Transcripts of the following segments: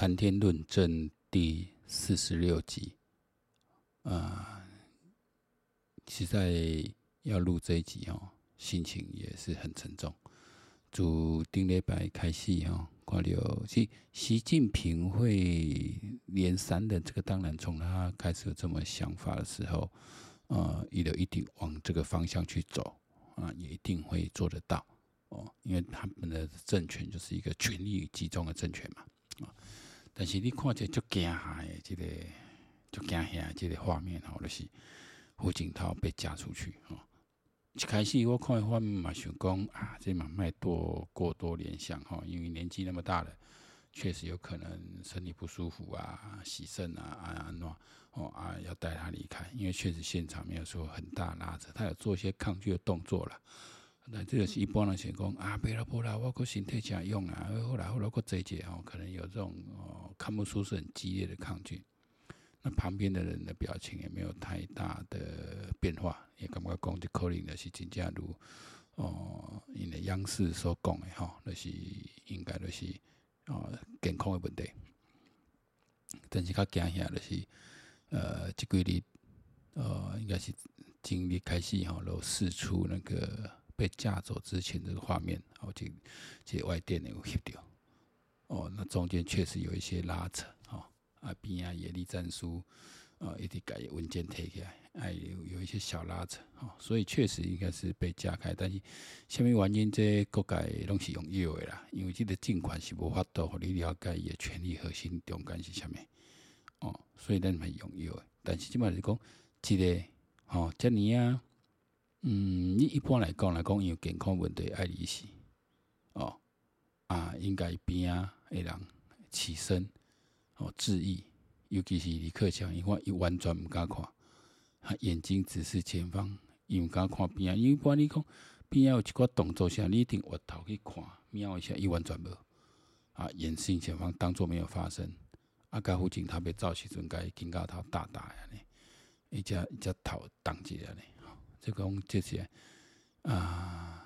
谈天论政第四十六集，啊，实在要录这一集哦，心情也是很沉重。自顶礼拜开始哦，看到其实习近平会连三的这个，当然从他开始有这么想法的时候，呃，一定一定往这个方向去走啊，也一定会做得到哦，因为他们的政权就是一个权力集中的政权嘛。啊但是你看这足惊吓的这个足惊吓的这个画面吼，就是胡锦涛被嫁出去吼。一开始我看的画面嘛，想讲啊，这嘛卖多过多联想吼，因为年纪那么大了，确实有可能身体不舒服啊，洗肾啊啊安怎哦啊，要带他离开，因为确实现场没有说很大拉扯，他有做一些抗拒的动作了。那这个是一般人想讲啊，别了不了，我个身体这样用啊，后来后来个这一节哦，可能有这种哦，看不出是很激烈的抗拒。那旁边的人的表情也没有太大的变化，也感觉讲这可能的是真正如哦，因为央视所讲的哈，那、是应该就是哦健康的问题。但是较惊吓的是，呃，这几日呃，应该是今日开始哈，都试出那个。被架走之前这个画面，哦，这这外电有翕到，哦，那中间确实有一些拉扯，哦，啊边啊野地战书，啊一直改文件贴起来，哎有有一些小拉扯，哦，所以确实应该是被架开，但是下面原因这各界拢是用药的啦，因为这个尽管是无法度互你了解伊的权力核心中间是啥物，哦，所以咱们用药的，但是即码是讲，这个，哦，这尼啊。嗯，你一般来讲来讲，因为健康问题爱离席哦啊，应该边啊的人起身哦致意，尤其是李克强，因为伊完全毋敢看，他眼睛直视前方，伊毋敢看边啊。因为不然你讲边啊有一寡动作下，你一定回头去看，瞄一下，伊完全无啊，眼视前方，当作没有发生。啊，甲附近他被照时阵，该警告他大大呀呢，一只一只头挡起来呢。这讲这些啊，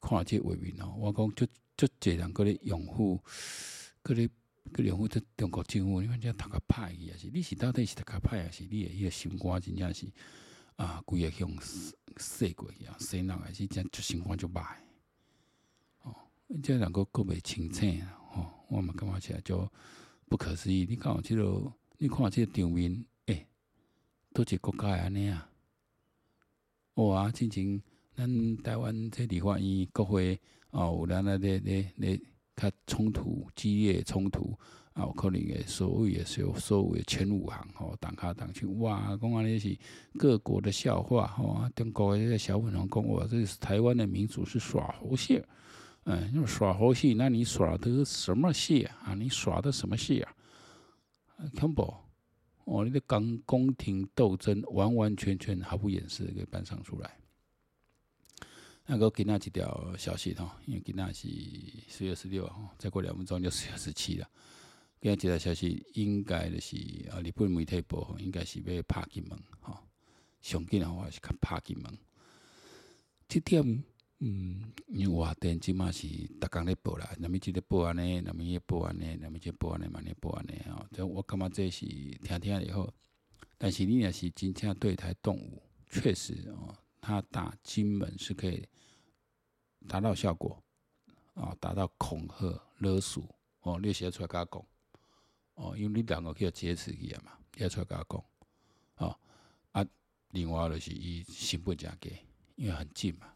看这画面哦，我讲就就这人个咧拥护，个咧个拥护这中国政府，你看这读个派也是，你是到底是读个歹，还是你诶迄个心肝真正是啊，规个向洗过去啊，洗人还是真就心肝就歹哦，这两个个别清醒哦，我嘛感觉起来就不可思议。你看这个，你看即个场面，诶、欸，都一个国家安尼啊。哇、哦！之前咱台湾这立法院国会哦，有咱那咧咧咧较冲突激烈冲突啊，有可能诶所谓诶所所谓前五行吼，党卡党去哇，讲安尼是各国的笑话吼、中国诶小粉红讲哇，这是台湾的民主是耍猴戏，嗯，用耍猴戏，那你耍的什么戏啊？你耍的什么戏啊？恐怖！哦，你的讲宫廷斗争完完全全毫不掩饰给搬上出来。那个今仔几条消息哈，因为今仔是四月十六号，再过两分钟就四月十七了。今仔几条消息应该就是啊，日本媒体报应该是要拍金门哈，上紧的话是看拍金门。这点。嗯，因为我电即嘛是逐工咧报啦，那么即个报安尼，那么伊报安尼，那么即报安尼，嘛尼报安尼吼，这我感觉这是听听以后，但是你也是真正对台动武，确实哦，他打金门是可以达到效果，哦，达到恐吓勒索哦，你写出来甲我讲，哦，因为你两个可以劫持伊啊嘛，写出来甲我讲，哦，啊，另外就是伊成本诚低，因为很近嘛。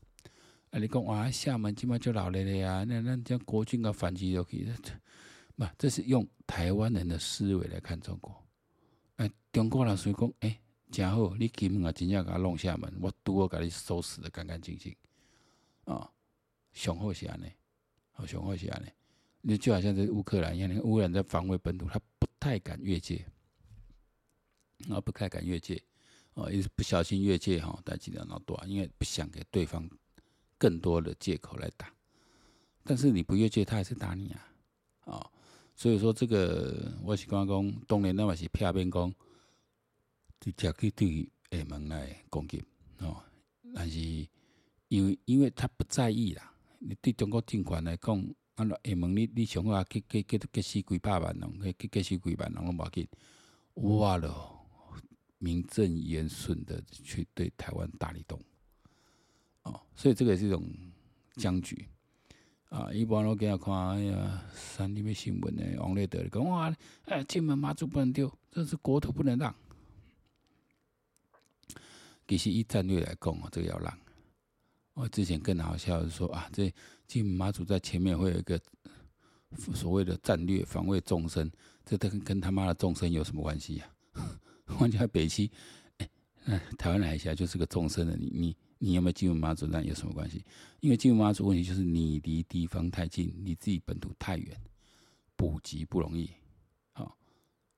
啊！你讲哇，厦门今晚就老了了呀？那那将国军的反击都可以，不，这是用台湾人的思维来看中国。哎，中国人所以讲，哎，真好，你金门啊，真正给他弄厦门，我拄好给你收拾的干干净净。啊，上好是安尼，好上好是安尼。你就好像这乌克兰一样，乌克兰在防卫本土，他不太敢越界，啊，不太敢越界，哦，一不小心越界哈，带几条脑断，因为不想给对方。更多的借口来打，但是你不越界，他还是打你啊！哦，所以说这个我是讲讲，当然那么是片面讲，直接去对厦门来攻击哦，但是因为因为他不在意啦，你对中国政权来讲，啊，厦门你，你上好结结结结死几百万人，结结死几万人拢无要紧，我咯，名正言顺的去对台湾大力动，哦，所以这个也是一种僵局啊。一般我给他看，哎呀，三立的新闻呢，王立德讲哇，哎，金门马祖不能丢，这是国土不能让。其实以战略来讲啊，这个要让。我之前更好笑的是说啊，这金门马祖在前面会有一个所谓的战略防卫纵深，这跟跟他妈的纵深有什么关系呀？完全北七，哎，台湾海峡就是个纵深的，你你你有没有进入马祖那有什么关系？因为进入马祖问题就是你离地方太近，离自己本土太远，补给不容易。好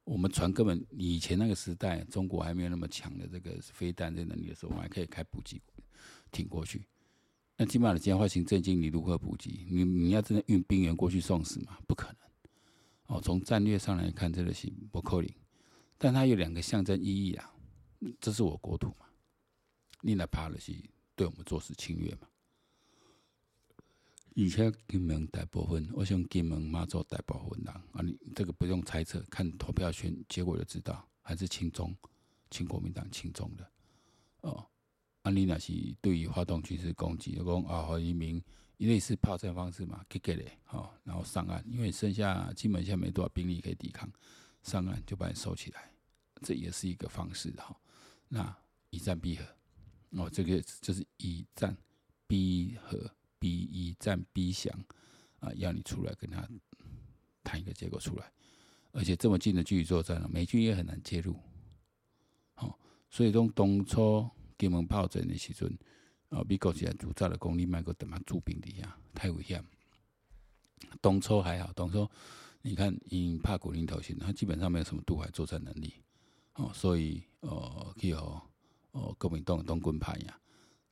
我们船根本以前那个时代，中国还没有那么强的这个飞弹这能力的时候，我们还可以开补给挺过去。那起码的简化型战机，你如何补给？你你要真的运兵员过去送死吗？不可能。哦，从战略上来看，这个是不可能。但它有两个象征意义啊，这是我国土嘛，你来怕的是对我们做事侵略嘛。而且金门大部分，我想金门马祖大部分人啊，你这个不用猜测，看投票选结果就知道，还是亲中、亲国民党、亲中的哦。啊，你那是对于发动军事攻击，就讲啊，和移民类似炮战方式嘛，给给嘞，好，然后上岸，因为剩下基本上没多少兵力可以抵抗，上岸就把你收起来，这也是一个方式哈。那以战必和，哦，这个就是以战逼和。逼以战逼降啊，要你出来跟他谈一个结果出来，而且这么近的距离作战了，美军也很难介入。好，所以从当初金门炮战的时阵，啊，美国现在主张的功力，卖个等嘛驻兵底下太危险。当初还好，当初你看因怕古宁头型，他基本上没有什么渡海作战能力。哦，所以呃，去哦哦国民党当军派呀，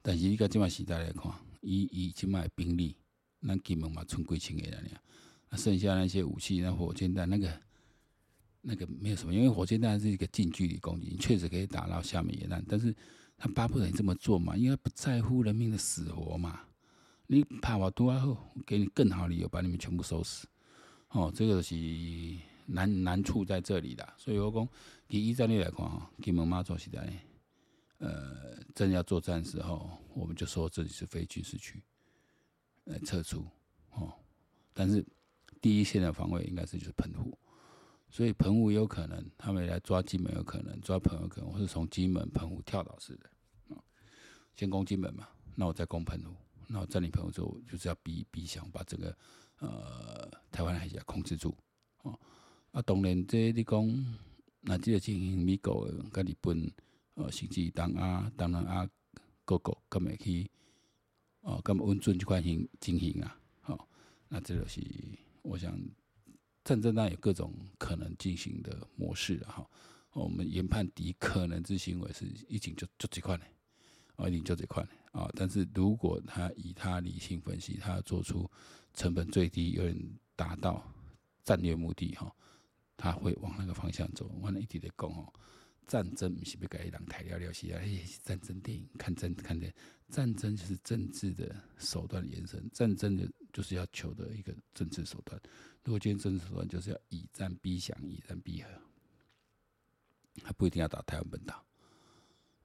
但是你看这么时代来看。以以即卖兵力，咱金门嘛，存几千个人呀。那剩下那些武器，那火箭弹，那个那个没有什么，因为火箭弹是一个近距离攻击，确实可以打到下面野弹。但是他巴不得你这么做嘛，因为不在乎人民的死活嘛。你怕我多好，我给你更好理由把你们全部收拾。哦，这个是难难处在这里的。所以我讲，以一战略来看，哈，金门马祖时代。呃，真要作战时候，我们就说这里是非军事区，呃，撤出哦。但是第一线的防卫应该是就是澎湖，所以澎湖有可能他们来抓金门，有可能抓澎湖，可能我是从金门、澎湖跳岛式的啊，先攻金门嘛，那我再攻澎湖，那我占领澎湖之后，就是要逼逼想把整个呃台湾海峡控制住哦。啊，当然这你讲，那这个情形美国跟日本。哦，甚至当啊，当然啊，各国咁会去哦，咁温顺这块行进行啊，好，那这个是我想战争当有各种可能进行的模式了哈。我们研判敌可能之行为是已经就就这块呢，哦，已经就这块啊。但是如果他以他理性分析，他做出成本最低，有人达到战略目的哈，他会往那个方向走。我一直在讲哦。战争不是要给人抬了了是啊！哎，战争电影看战看的，战争就是政治的手段延伸，战争的就是要求的一个政治手段。如果今政治手段就是要以战逼降，以战逼和，还不一定要打台湾本岛。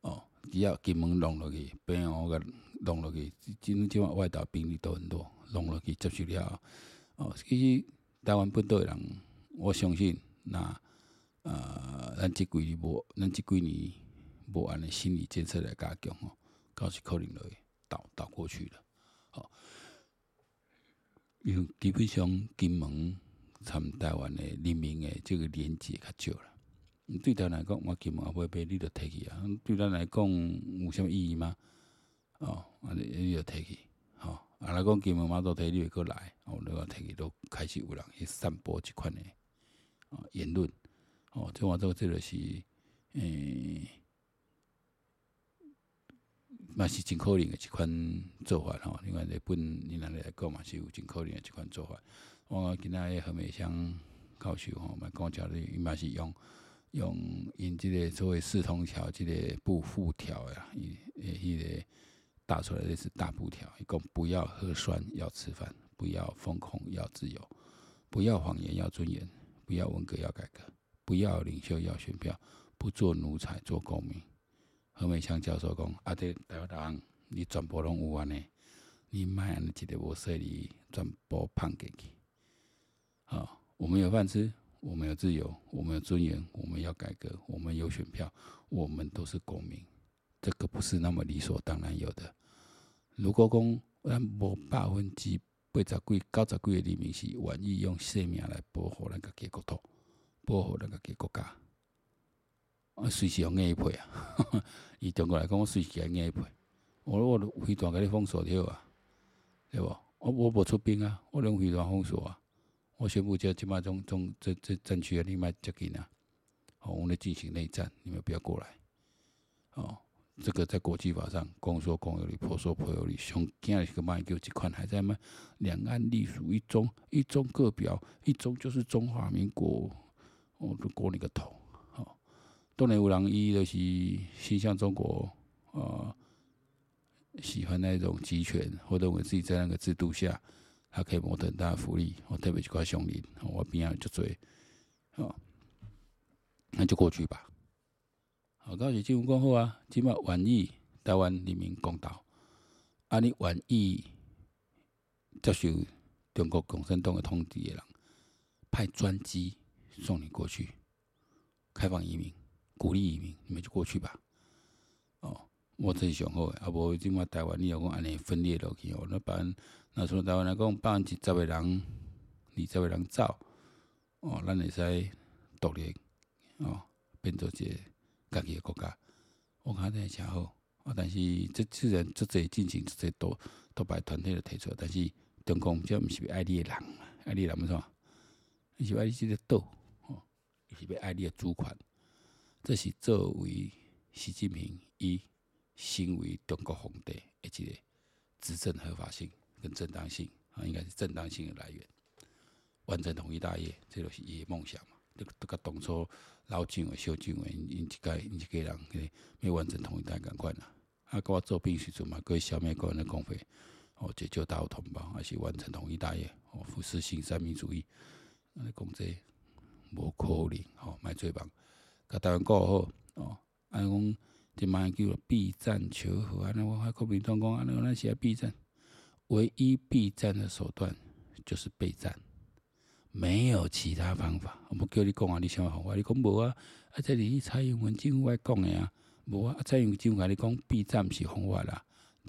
哦，只要金门弄落去，边我个弄落去，今今晚外岛兵力都很多，弄落去接受了。哦，其实台湾本岛的人，我相信那。呃，咱即几年无，咱即几年无按呢心理建设来加强吼，搞是可能会倒倒过去了。好，因为基本上金门参台湾的人民的这个连接较少啦。对咱来讲，我金门也不会被你着提起啊。对咱来讲有啥物意义吗？哦，安尼你着提起，吼，啊来讲金门马祖提你会过来，哦，你话提起都开始有人去散播即款的啊言论。哦，这话做这个是，诶、欸，嘛是真可能的一款做法吼。另外，日本你那里来讲嘛，是有真可能的一款做法。我今仔个何美香教授吼，嘛讲讲的，伊嘛是用用用这个所谓四通桥这个布复条呀，伊诶迄个打出来的是大布条，伊讲不要喝酸，要吃饭，不要封控，要自由；不要谎言，要尊严；不要文革，要改革；不要领袖，要选票；不做奴才，做公民。何美香教授讲：“啊，这台湾人，你全部拢有安尼，你卖安尼一个无说理，全部判给去。好，我们有饭吃，我们有自由，我们有尊严，我们要改革，我们有选票，我们都是公民。这个不是那么理所当然有的。如果讲咱无百分之八十几、九十几的人民是愿意用生命来保护咱家己国土，保护咱家己国家，啊，随时用硬配啊！以中国来讲，我随时用硬配。我我飞弹给你封锁掉啊，对不？我我无出兵啊，我用飞弹封锁啊。我宣布叫即马中中这这战区啊，你莫接近啊！好，我们进行内战，你们不要过来，哦。这个在国际法上，公说公有理，婆说婆有理。上惊的是个卖叫一款，还在卖两岸隶属一中，一中各表，一中就是中华民国。我都过你个头！好，当然有人伊就是心向中国，啊，喜欢那种集权，或者我自己在那个制度下，他可以获得很大的福利。我特别去块熊林，我边上就追，啊，那就过去吧。好，到时政府讲好啊，即马愿意台湾人民公道，啊，你愿意接受中国共产党的统治的人，派专机送你过去，开放移民，鼓励移民，你们就过去吧。哦，我这是上好的，啊无即马台湾你要讲安尼分裂落去哦，那别人那从台湾来讲，百分之十个人，二十个人走，哦，咱会使独立，哦，变做一个。家己个国家，我看真诚好，啊！但是这虽然这个进行这多多派团体的提出，但是中共这毋是爱你的人，爱你人么说？伊是爱你这个岛，伊是要爱你的主权。这是作为习近平伊身为中国皇帝，一个执政合法性跟正当性啊，应该是正当性的来源。完成统一大业，这就是伊的梦想嘛。这个这个当初。老蒋委、小蒋委，因一家因一家人，嘿，没完成统一大业，赶快啦！啊，甲我做兵时阵嘛，各位消灭国人的共匪，哦，解救大陆同胞，还是完成统一大业，哦，扶持新三民主义，啊，讲这无可能，吼，卖最棒，甲台湾过好，哦，安尼讲，即卖叫避战求和，安尼我国民党讲，安尼那是避战，唯一避战的手段就是备战。没有其他方法，我叫你讲啊，你想要方法？你讲无啊？啊，这里蔡英文政府来讲的啊，无啊？蔡英文政府甲你讲备战是方法啦，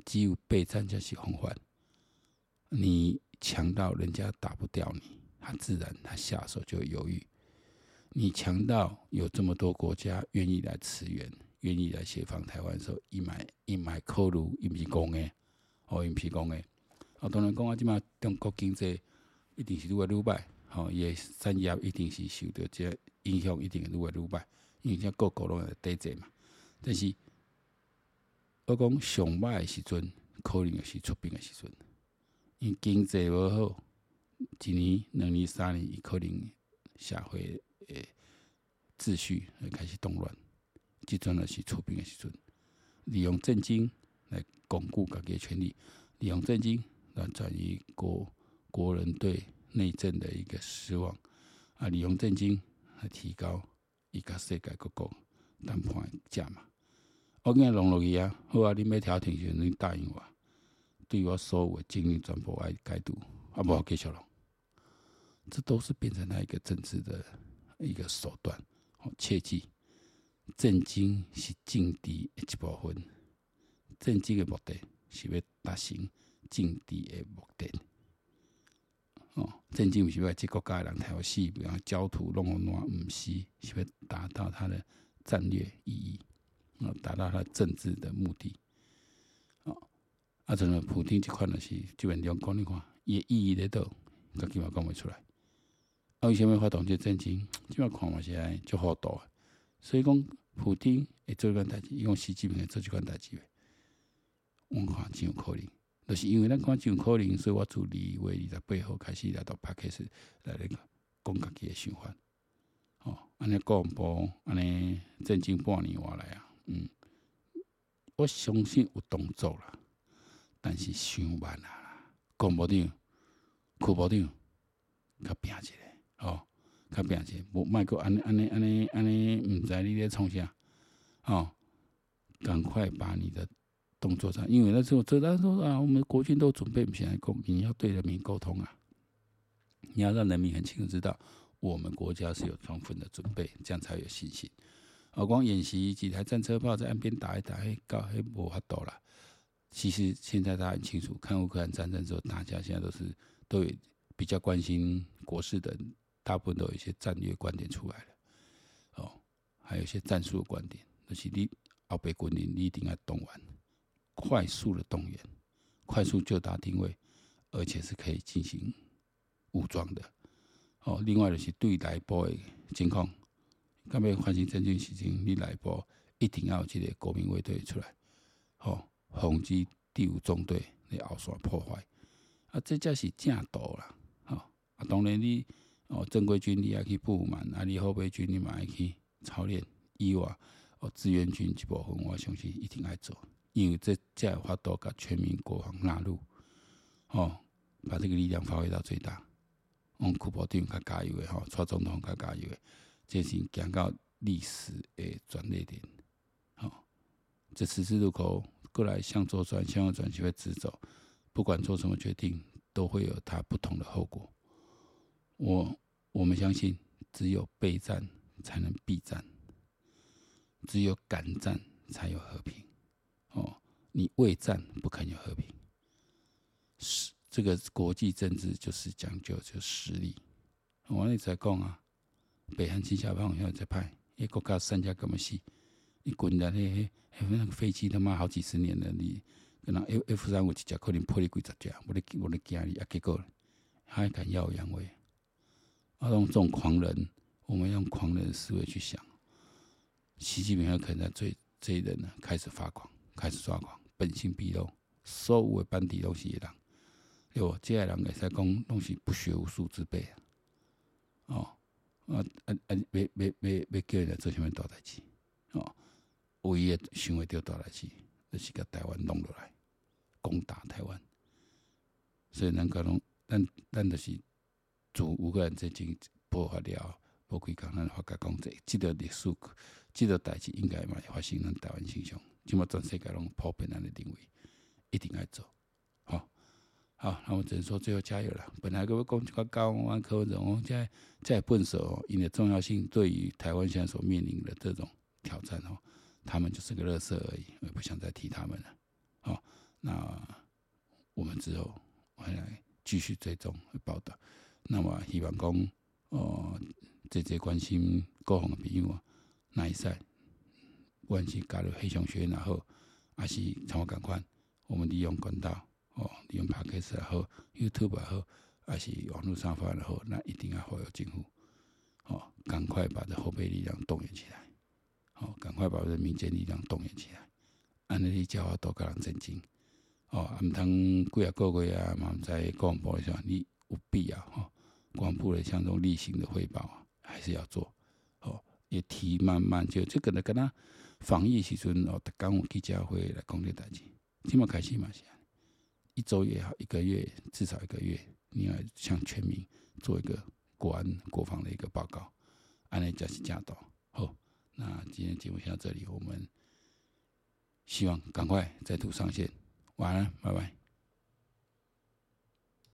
只有备战才是方法。你强到人家打不掉你，他自然他下手就犹豫。你强到有这么多国家愿意来驰援，愿意来协防台湾的时候，一买一买考虑，伊毋是讲的，哦，伊毋是讲的。啊，当然讲啊，即马中国经济一定是愈来愈歹。吼，伊诶产业一定是受到这影响，一定会愈来愈歹，因为这各国拢在抵制嘛。但是我讲上歹诶时阵，可能也是出兵诶时阵，因经济无好，一年、两年、三年，伊可能社会诶秩序会开始动乱，即阵呢是出兵诶时阵，利用政经来巩固家己诶权力，利用政经来转移国国人对。内政的一个失望啊，利用政经来提高伊甲世界各国谈判价嘛。我今日弄落去啊，好啊，你要调停时，你答应我，对我所有的经历全部爱改读，啊，无继续弄。这都是变成他一个政治的一个手段。哦，切记，政经是政治的一部分，政经的目的是要达成政治的目的。哦，政经毋是为这国家人调戏，不要焦土弄乱，毋是是要达到他的战略意义，啊，达到他政治的目的。哦，啊，像普京这款的是基本上讲你看，伊意义在倒，家己嘛讲袂出来。啊，为虾米发动这政经？基本看嘛是安尼，就好多。所以讲，普丁会做这款代志，伊讲习近平会做这款代志，我看真有可能。就是因为咱看真有可能，所以我从二月二十八号开始来到帕克斯来那个讲家己的想法。哦，安尼讲无，安尼政经半年话来啊，嗯，我相信有动作啦，但是伤慢啦，讲无定，区部长较拼一下，哦，较拼一下，无卖阁安尼安尼安尼安尼，毋知你咧创啥，哦，赶快把你的动作上，因为那时候这他说啊，我们国军都准备不起来，共你要对人民沟通啊，你要让人民很清楚知道，我们国家是有充分的准备，这样才有信心。哦，光演习几台战车炮在岸边打一打，嘿，搞嘿无法度了。其实现在大家很清楚，看乌克兰战争之后，大家现在都是都有比较关心国事的，大部分都有一些战略观点出来了。哦，还有一些战术的观点，就是你后备军人你一定要动员，快速的动员，快速就打定位，而且是可以进行武装的。哦，另外就是对内部的情况。干要发生真正事情，你内部一定要有这个国民卫队出来，吼，防止第五纵队的后线破坏。啊，这才是正道啦，吼！啊，当然你哦，正规军你也去布满，啊，你后备军你嘛爱去操练以外，哦，志愿军这部分我相信一定爱做，因为这才有法度甲全民国防纳入，哦，把这个力量发挥到最大。嗯，区部长较加油的吼，蔡总统较加油的。进行讲到历史的转捩点，好，这十字路口过来向左转，向右转就会直走。不管做什么决定，都会有它不同的后果。我我们相信，只有备战才能避战，只有敢战才有和平。哦，你畏战不肯有和平。是这个国际政治就是讲究就实力。我一直在讲啊。北韩亲小胖要再派，一国家三家干么死？你滚的那那那个飞机他妈好几十年了，你可能 F F 三五几架可能破了几十架，我的我的家里啊，结果还敢耀武扬威？啊，用这种狂人，我们用狂人的思维去想，习近平有可能在追这一人呢，开始发狂，开始抓狂，本性毕露，所有的班底都是一样，对不？这些人也在讲东西不学无术之辈啊，哦。啊啊啊！要要要要叫人来做啥物大代志？哦，唯一想会到大代志，就是甲台湾弄落来，攻打台湾。所以咱讲拢，咱咱就是自乌克兰战争爆发了，无几工咱发觉讲这，即个历史，即个代志应该嘛发生咱台湾身上，即码全世界拢普遍咱的认为，一定要做。好，好那我只能说最后加油了。本来各位讲这个高湾柯文哲，我在在笨手，因为重要性对于台湾现在所面临的这种挑战哦，他们就是个垃圾而已，我也不想再提他们了。好，那我们之后回来继续追踪报道。那么希望讲哦，这些关心国防的朋友啊，那一赛，不管是加入黑熊学院也好，还是像我赶快，我们利用管道。哦，利用 Podcast 也好，YouTube 也好，还是网络上发也好，那一定要好有政府。哦，赶快把这后备力量动员起来。哦，赶快把这民间力量动员起来。安尼你叫我多个人震惊。哦，啊，毋通几啊个月啊，嘛在国防部里上，你有必要哈？防部的像这种例行的汇报，还是要做。哦，也提慢慢就这个呢，跟他防疫时阵哦，特刚有记者会来讲这代志，起码开始嘛是。一周也好，一个月至少一个月，你要向全民做一个国安国防的一个报告，安内加是加到好。那今天节目先到这里，我们希望赶快再度上线，晚安，拜拜。